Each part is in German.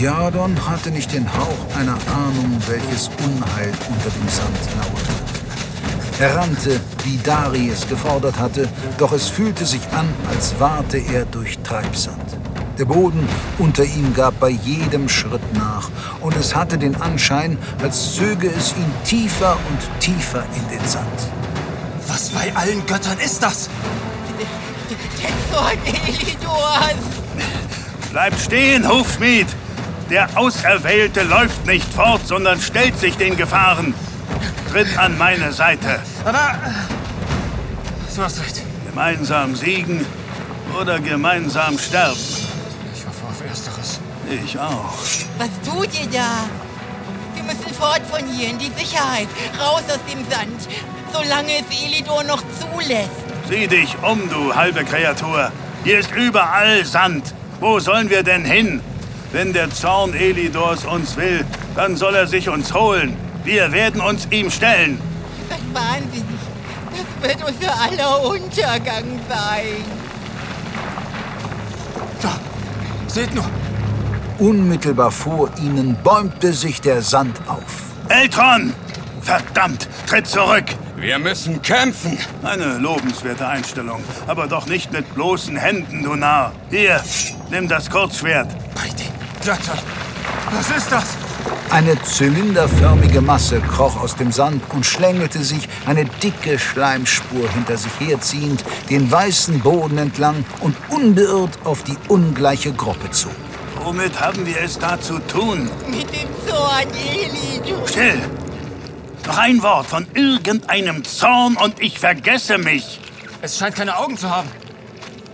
Jadon hatte nicht den Hauch einer Ahnung, welches Unheil unter dem Sand lauerte. Er rannte, wie Dari es gefordert hatte, doch es fühlte sich an, als warte er durch Treibsand. Der Boden unter ihm gab bei jedem Schritt nach, und es hatte den Anschein, als zöge es ihn tiefer und tiefer in den Sand. Was bei allen Göttern ist das? Tenzor Elidor! Bleibt stehen, Hofschmied! Der Auserwählte läuft nicht fort, sondern stellt sich den Gefahren. Tritt an meine Seite. Aber. Du hast recht. Gemeinsam siegen oder gemeinsam sterben. Ich hoffe auf Ersteres. Ich auch. Was tut ihr da? Wir müssen fort von hier in die Sicherheit. Raus aus dem Sand. Solange es Elidor noch zulässt. Sieh dich um, du halbe Kreatur. Hier ist überall Sand. Wo sollen wir denn hin? Wenn der Zorn Elidors uns will, dann soll er sich uns holen. Wir werden uns ihm stellen. Das ist wahnsinnig. Das wird unser aller Untergang sein. Da, seht nur. Unmittelbar vor ihnen bäumte sich der Sand auf. Eltron! Verdammt, tritt zurück! Wir müssen kämpfen. Eine lobenswerte Einstellung, aber doch nicht mit bloßen Händen, du Narr. Hier, nimm das Kurzschwert. Bei den Göttern. Was ist das? Eine zylinderförmige Masse kroch aus dem Sand und schlängelte sich, eine dicke Schleimspur hinter sich herziehend, den weißen Boden entlang und unbeirrt auf die ungleiche Gruppe zu. Womit haben wir es da zu tun? Mit dem Zorn Elidor. Still! Noch ein Wort von irgendeinem Zorn und ich vergesse mich. Es scheint keine Augen zu haben.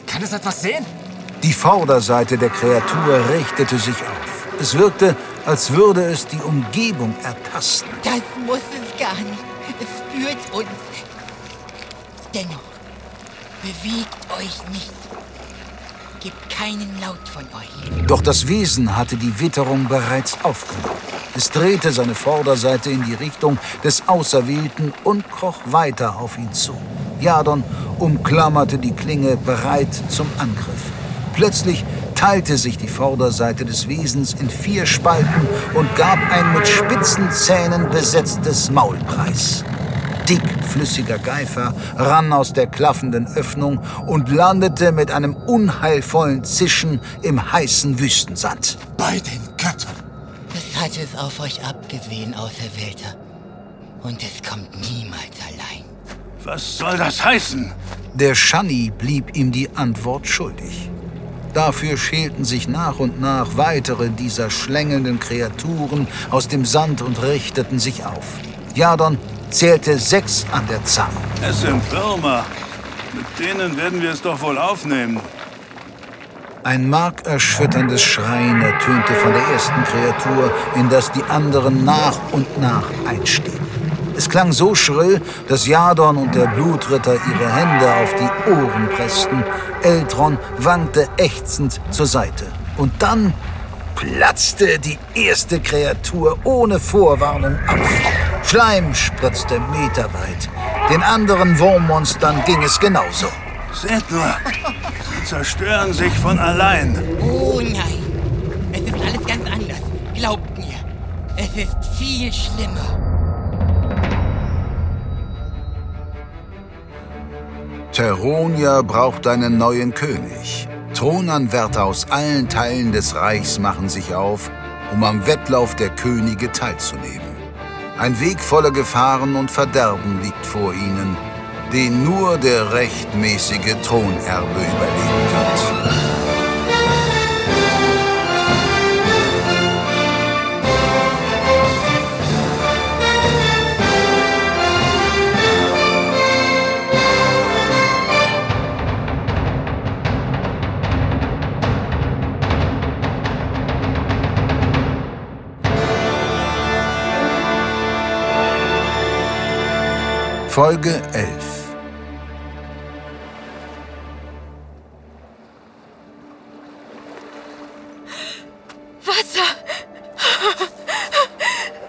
Kann es etwas sehen? Die Vorderseite der Kreatur richtete sich auf. Es wirkte, als würde es die Umgebung ertasten. Das muss es gar nicht. Es spürt uns. Dennoch, bewegt euch nicht. Gebt keinen Laut von euch. Doch das Wesen hatte die Witterung bereits aufgenommen. Es drehte seine Vorderseite in die Richtung des Auserwählten und kroch weiter auf ihn zu. Jadon umklammerte die Klinge bereit zum Angriff. Plötzlich teilte sich die Vorderseite des Wesens in vier Spalten und gab ein mit spitzen Zähnen besetztes Maulpreis. Dickflüssiger Geifer rann aus der klaffenden Öffnung und landete mit einem unheilvollen Zischen im heißen Wüstensand. Bei den Göttern. Es hat es auf euch abgesehen, Auserwählter. Und es kommt niemals allein. Was soll das heißen? Der Shani blieb ihm die Antwort schuldig. Dafür schälten sich nach und nach weitere dieser schlängelnden Kreaturen aus dem Sand und richteten sich auf. Jadon zählte sechs an der Zahl. Es sind Würmer. Mit denen werden wir es doch wohl aufnehmen. Ein markerschütterndes Schreien ertönte von der ersten Kreatur, in das die anderen nach und nach einstiegen. Es klang so schrill, dass Jadon und der Blutritter ihre Hände auf die Ohren pressten. Eltron wankte ächzend zur Seite. Und dann platzte die erste Kreatur ohne Vorwarnung auf. Schleim spritzte meterweit. Den anderen Wurmmonstern ging es genauso. Seht nur, sie zerstören sich von allein. Oh nein. Es ist alles ganz anders. Glaubt mir. Es ist viel schlimmer. Teronia braucht einen neuen König. Thronanwärter aus allen Teilen des Reichs machen sich auf, um am Wettlauf der Könige teilzunehmen. Ein Weg voller Gefahren und Verderben liegt vor ihnen, den nur der rechtmäßige Thronerbe überleben wird. Folge 11 Wasser!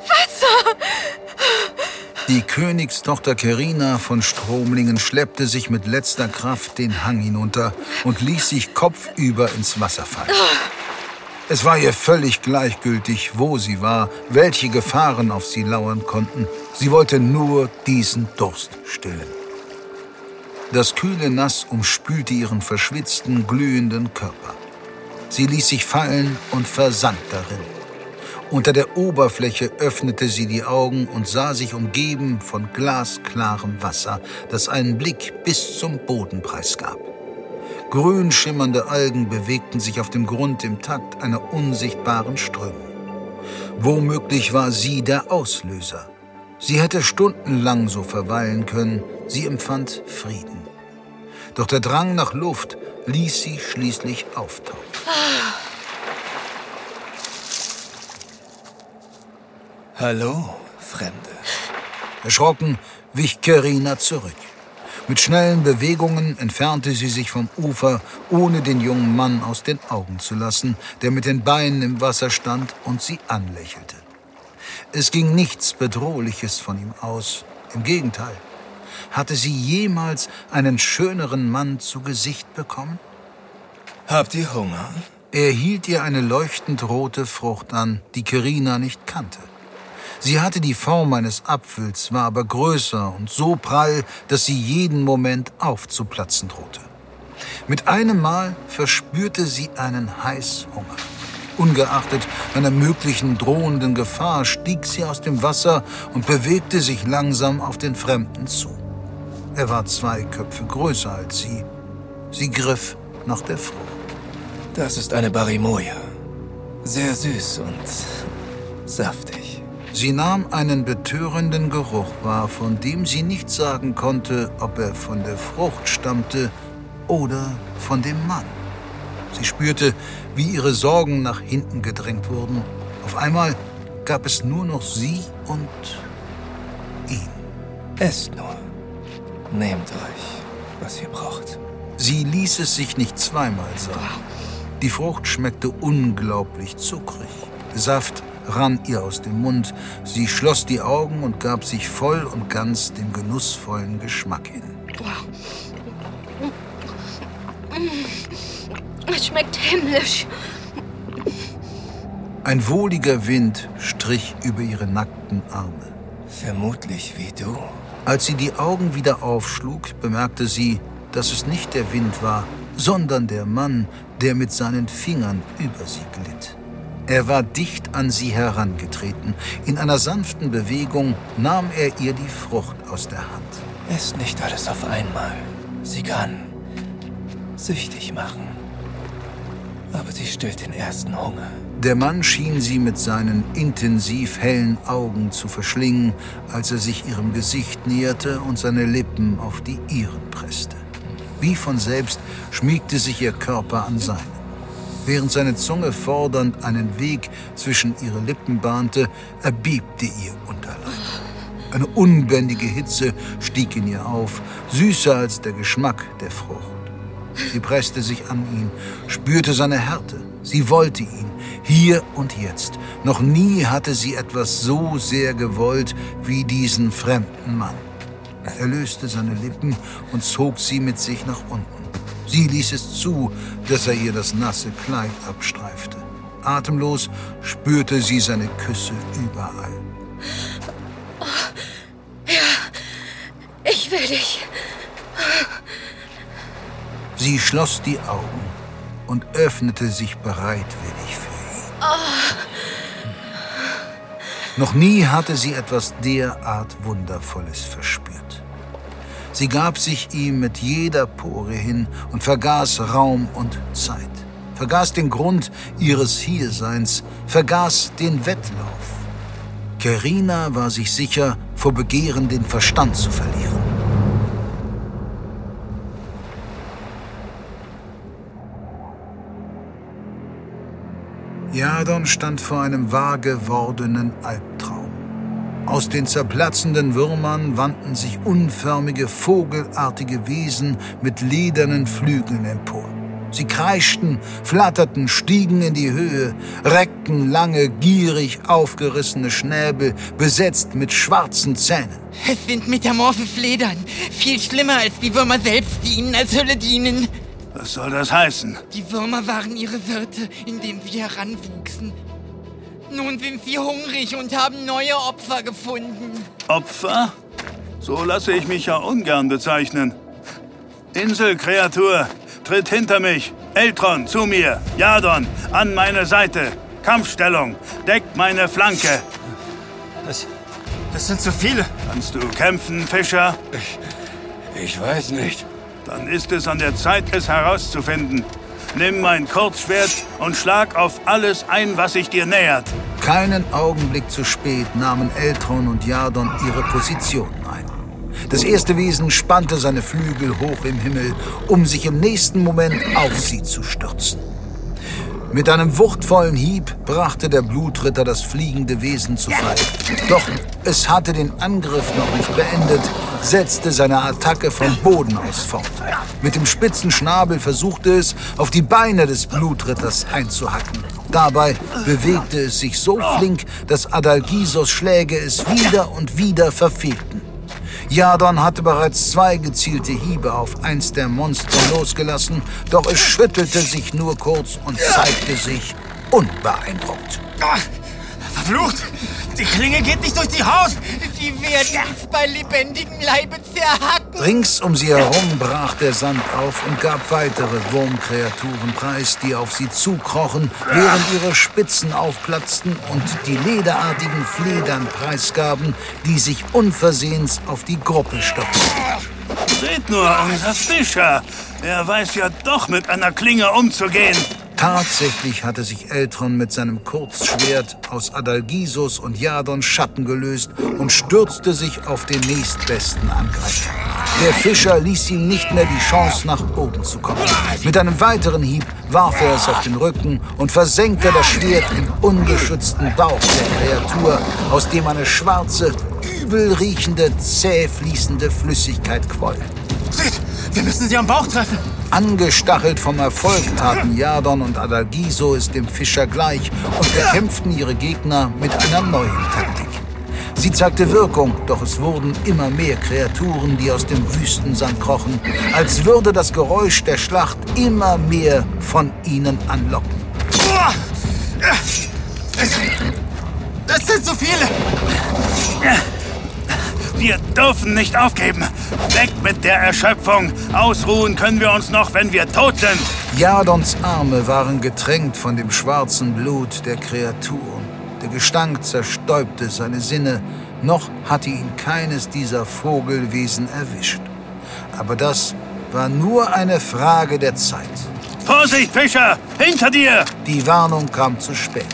Wasser! Die Königstochter Kerina von Stromlingen schleppte sich mit letzter Kraft den Hang hinunter und ließ sich kopfüber ins Wasser fallen. Es war ihr völlig gleichgültig, wo sie war, welche Gefahren auf sie lauern konnten. Sie wollte nur diesen Durst stillen. Das kühle Nass umspülte ihren verschwitzten, glühenden Körper. Sie ließ sich fallen und versank darin. Unter der Oberfläche öffnete sie die Augen und sah sich umgeben von glasklarem Wasser, das einen Blick bis zum Boden preisgab. Grün schimmernde Algen bewegten sich auf dem Grund im Takt einer unsichtbaren Strömung. Womöglich war sie der Auslöser. Sie hätte stundenlang so verweilen können, sie empfand Frieden. Doch der Drang nach Luft ließ sie schließlich auftauchen. Hallo, Fremde. Erschrocken wich Kerina zurück. Mit schnellen Bewegungen entfernte sie sich vom Ufer, ohne den jungen Mann aus den Augen zu lassen, der mit den Beinen im Wasser stand und sie anlächelte. Es ging nichts Bedrohliches von ihm aus. Im Gegenteil. Hatte sie jemals einen schöneren Mann zu Gesicht bekommen? Habt ihr Hunger? Er hielt ihr eine leuchtend rote Frucht an, die Kerina nicht kannte. Sie hatte die Form eines Apfels, war aber größer und so prall, dass sie jeden Moment aufzuplatzen drohte. Mit einem Mal verspürte sie einen Heißhunger. Ungeachtet einer möglichen drohenden Gefahr stieg sie aus dem Wasser und bewegte sich langsam auf den Fremden zu. Er war zwei Köpfe größer als sie. Sie griff nach der Frucht. Das ist eine Barimoja. Sehr süß und saftig. Sie nahm einen betörenden Geruch wahr, von dem sie nicht sagen konnte, ob er von der Frucht stammte oder von dem Mann. Sie spürte, wie ihre Sorgen nach hinten gedrängt wurden. Auf einmal gab es nur noch sie und ihn. Esst nur. Nehmt euch, was ihr braucht. Sie ließ es sich nicht zweimal sagen. Die Frucht schmeckte unglaublich zuckrig. Der Saft rann ihr aus dem Mund. Sie schloss die Augen und gab sich voll und ganz dem genussvollen Geschmack hin. Es schmeckt himmlisch. Ein wohliger Wind strich über ihre nackten Arme. Vermutlich wie du. Als sie die Augen wieder aufschlug, bemerkte sie, dass es nicht der Wind war, sondern der Mann, der mit seinen Fingern über sie glitt. Er war dicht an sie herangetreten. In einer sanften Bewegung nahm er ihr die Frucht aus der Hand. Esst nicht alles auf einmal. Sie kann süchtig machen. Aber sie stillt den ersten Hunger. Der Mann schien sie mit seinen intensiv hellen Augen zu verschlingen, als er sich ihrem Gesicht näherte und seine Lippen auf die ihren presste. Wie von selbst schmiegte sich ihr Körper an seinen. Während seine Zunge fordernd einen Weg zwischen ihre Lippen bahnte, erbebte ihr Unterleib. Eine unbändige Hitze stieg in ihr auf, süßer als der Geschmack der Frucht. Sie presste sich an ihn, spürte seine Härte. Sie wollte ihn, hier und jetzt. Noch nie hatte sie etwas so sehr gewollt wie diesen fremden Mann. Er löste seine Lippen und zog sie mit sich nach unten. Sie ließ es zu, dass er ihr das nasse Kleid abstreifte. Atemlos spürte sie seine Küsse überall. Ich will dich. Sie schloss die Augen und öffnete sich bereitwillig für ihn. Noch nie hatte sie etwas derart Wundervolles verspürt. Sie gab sich ihm mit jeder Pore hin und vergaß Raum und Zeit, vergaß den Grund ihres Hierseins, vergaß den Wettlauf. Kerina war sich sicher, vor Begehren den Verstand zu verlieren. Jadon stand vor einem wahr gewordenen Albtraum. Aus den zerplatzenden Würmern wandten sich unförmige, vogelartige Wesen mit ledernen Flügeln empor. Sie kreischten, flatterten, stiegen in die Höhe, reckten lange, gierig aufgerissene Schnäbel, besetzt mit schwarzen Zähnen. Es sind metamorphe Fledern. Viel schlimmer als die Würmer selbst, die ihnen als Hülle dienen. Was soll das heißen? Die Würmer waren ihre Wirte, indem wir heranwuchsen. Nun sind sie hungrig und haben neue Opfer gefunden. Opfer? So lasse ich mich ja ungern bezeichnen. Inselkreatur, tritt hinter mich. Eltron, zu mir. Jadon, an meine Seite. Kampfstellung, deckt meine Flanke. Das, das sind zu viele. Kannst du kämpfen, Fischer? Ich weiß nicht. Dann ist es an der Zeit, es herauszufinden. Nimm mein Kurzschwert und schlag auf alles ein, was sich dir nähert. Keinen Augenblick zu spät nahmen Eltron und Jadon ihre Positionen ein. Das erste Wesen spannte seine Flügel hoch im Himmel, um sich im nächsten Moment auf sie zu stürzen. Mit einem wuchtvollen Hieb brachte der Blutritter das fliegende Wesen zu Fall. Doch es hatte den Angriff noch nicht beendet, setzte seine Attacke vom Boden aus fort. Mit dem spitzen Schnabel versuchte es, auf die Beine des Blutritters einzuhacken. Dabei bewegte es sich so flink, dass Adalgisos Schläge es wieder und wieder verfehlten. Jadon hatte bereits zwei gezielte Hiebe auf eins der Monster losgelassen, doch es schüttelte sich nur kurz und zeigte sich unbeeindruckt. Ach, verflucht! Die Klinge geht nicht durch die Haut! Sie werden uns bei lebendigem Leibe zerhacken. Rings um sie herum brach der Sand auf und gab weitere Wurmkreaturen preis, die auf sie zukrochen, während ihre Spitzen aufplatzten und die lederartigen Fledern preisgaben, die sich unversehens auf die Gruppe stürzten. Seht nur, unser Fischer. Er weiß ja doch mit einer Klinge umzugehen. Tatsächlich hatte sich Eltron mit seinem Kurzschwert aus Adalgisos und Jadons Schatten gelöst und stürzte sich auf den nächstbesten Angreifer. Der Fischer ließ ihm nicht mehr die Chance, nach oben zu kommen. Mit einem weiteren Hieb warf er es auf den Rücken und versenkte das Schwert im ungeschützten Bauch der Kreatur, aus dem eine schwarze, übel riechende, zäh fließende Flüssigkeit quoll. Wir müssen sie am Bauch treffen. Angestachelt vom Erfolg taten Jadon und Adalgiso es dem Fischer gleich und bekämpften ihre Gegner mit einer neuen Taktik. Sie zeigte Wirkung, doch es wurden immer mehr Kreaturen, die aus dem Wüstensand krochen, als würde das Geräusch der Schlacht immer mehr von ihnen anlocken. Das sind zu viele! Wir dürfen nicht aufgeben. Weg mit der Erschöpfung. Ausruhen können wir uns noch, wenn wir tot sind. Jadons Arme waren getränkt von dem schwarzen Blut der Kreaturen. Der Gestank zerstäubte seine Sinne, noch hatte ihn keines dieser Vogelwesen erwischt. Aber das war nur eine Frage der Zeit. Vorsicht, Fischer! Hinter dir! Die Warnung kam zu spät.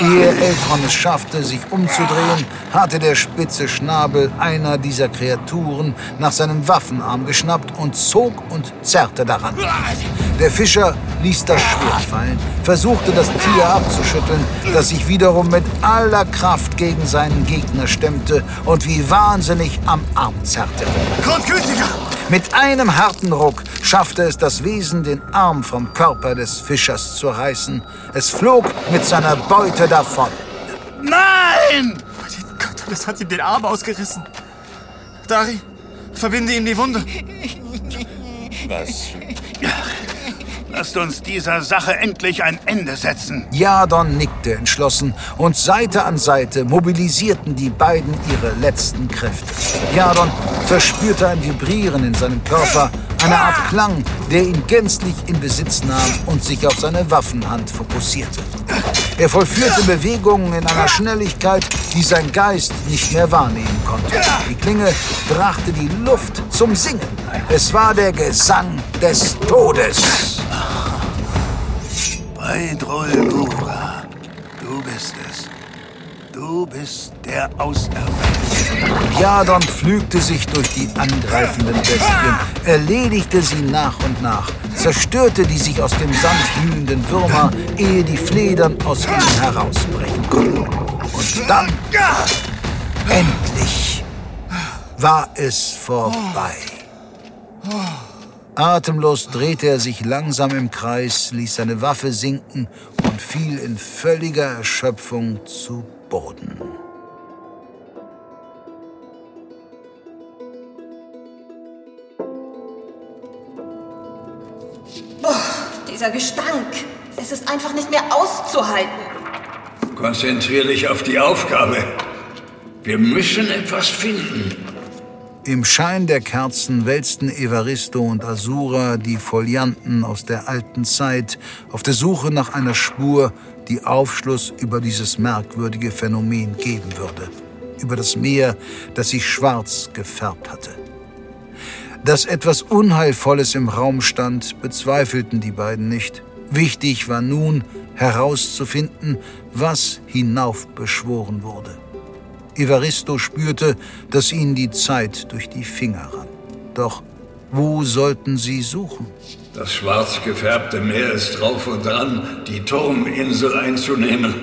Ehe Eltron es schaffte, sich umzudrehen, hatte der spitze Schnabel einer dieser Kreaturen nach seinem Waffenarm geschnappt und zog und zerrte daran. Der Fischer ließ das Schwert fallen, versuchte das Tier abzuschütteln, das sich wiederum mit aller Kraft gegen seinen Gegner stemmte und wie wahnsinnig am Arm zerrte. Grundgütiger! Mit einem harten Ruck schaffte es das Wesen, den Arm vom Körper des Fischers zu reißen. Es flog mit seiner Beute davon. Nein! Gott, das hat ihm den Arm ausgerissen. Dari, verbinde ihm die Wunde. Was? Lasst uns dieser Sache endlich ein Ende setzen. Jadon nickte entschlossen und Seite an Seite mobilisierten die beiden ihre letzten Kräfte. Jadon verspürte ein Vibrieren in seinem Körper, eine Art Klang, der ihn gänzlich in Besitz nahm und sich auf seine Waffenhand fokussierte. Er vollführte Bewegungen in einer Schnelligkeit, die sein Geist nicht mehr wahrnehmen konnte. Die Klinge brachte die Luft zum Singen. Es war der Gesang des Todes. Beidrol Gura, du bist es. Du bist der Auserwählte. Jadon pflügte sich durch die angreifenden Bestien, erledigte sie nach und nach, zerstörte die sich aus dem Sand wühlenden Würmer, ehe die Fledern aus ihnen herausbrechen konnten. Und dann, endlich, war es vorbei. Atemlos drehte er sich langsam im Kreis, ließ seine Waffe sinken und fiel in völliger Erschöpfung zu Boden. Dieser Gestank. Es ist einfach nicht mehr auszuhalten. Konzentrier dich auf die Aufgabe. Wir müssen etwas finden. Im Schein der Kerzen wälzten Evaristo und Asura die Folianten aus der alten Zeit auf der Suche nach einer Spur, die Aufschluss über dieses merkwürdige Phänomen geben würde. Über das Meer, das sich schwarz gefärbt hatte. Dass etwas Unheilvolles im Raum stand, bezweifelten die beiden nicht. Wichtig war nun herauszufinden, was hinaufbeschworen wurde. Evaristo spürte, dass ihnen die Zeit durch die Finger rann. Doch wo sollten sie suchen? Das schwarz gefärbte Meer ist drauf und dran, die Turminsel einzunehmen.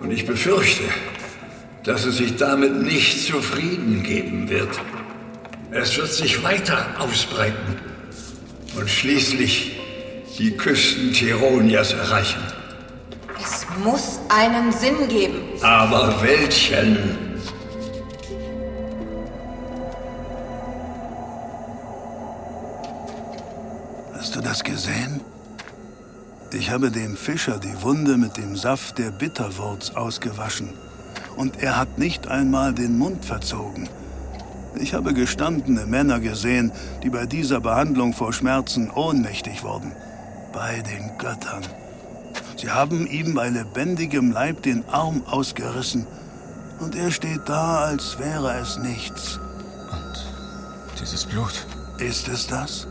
Und ich befürchte, dass es sich damit nicht zufrieden geben wird. Es wird sich weiter ausbreiten und schließlich die Küsten Tironias erreichen. Es muss einen Sinn geben. Aber welchen? Das gesehen? Ich habe dem Fischer die Wunde mit dem Saft der Bitterwurz ausgewaschen. Und er hat nicht einmal den Mund verzogen. Ich habe gestandene Männer gesehen, die bei dieser Behandlung vor Schmerzen ohnmächtig wurden. Bei den Göttern. Sie haben ihm bei lebendigem Leib den Arm ausgerissen. Und er steht da, als wäre es nichts. Und dieses Blut? Ist es das?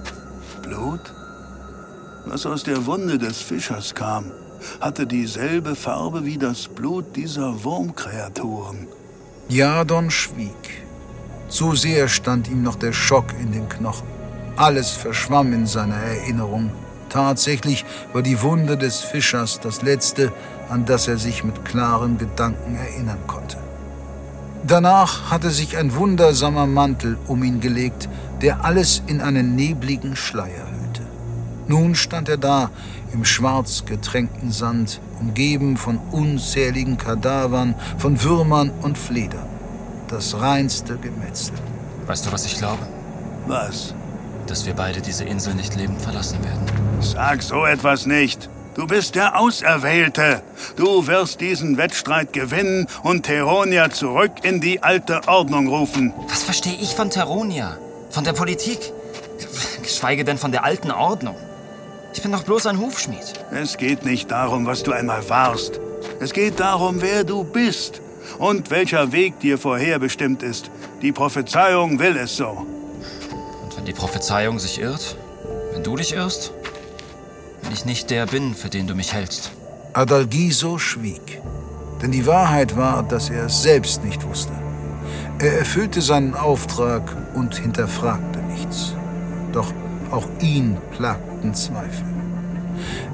Blut? Was aus der Wunde des Fischers kam, hatte dieselbe Farbe wie das Blut dieser Wurmkreaturen. Jadon schwieg. Zu sehr stand ihm noch der Schock in den Knochen. Alles verschwamm in seiner Erinnerung. Tatsächlich war die Wunde des Fischers das letzte, an das er sich mit klaren Gedanken erinnern konnte. Danach hatte sich ein wundersamer Mantel um ihn gelegt, der alles in einen nebligen Schleier hüllte. Nun stand er da im schwarz getränkten Sand, umgeben von unzähligen Kadavern, von Würmern und Fledern. Das reinste Gemetzel. Weißt du, was ich glaube? Was? Dass wir beide diese Insel nicht lebend verlassen werden. Sag so etwas nicht. Du bist der Auserwählte. Du wirst diesen Wettstreit gewinnen und Teronia zurück in die alte Ordnung rufen. Was verstehe ich von Teronia? Von der Politik? Geschweige denn von der alten Ordnung. Ich bin doch bloß ein Hufschmied. Es geht nicht darum, was du einmal warst. Es geht darum, wer du bist und welcher Weg dir vorherbestimmt ist. Die Prophezeiung will es so. Und wenn die Prophezeiung sich irrt? Wenn du dich irrst? Wenn ich nicht der bin, für den du mich hältst? Adalgiso schwieg. Denn die Wahrheit war, dass er es selbst nicht wusste. Er erfüllte seinen Auftrag und hinterfragte nichts. Doch auch ihn plagten Zweifel.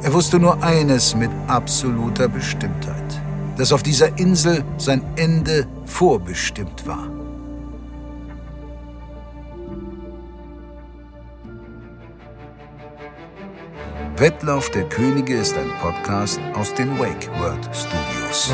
Er wusste nur eines mit absoluter Bestimmtheit, dass auf dieser Insel sein Ende vorbestimmt war. Wettlauf der Könige ist ein Podcast aus den Wake World Studios.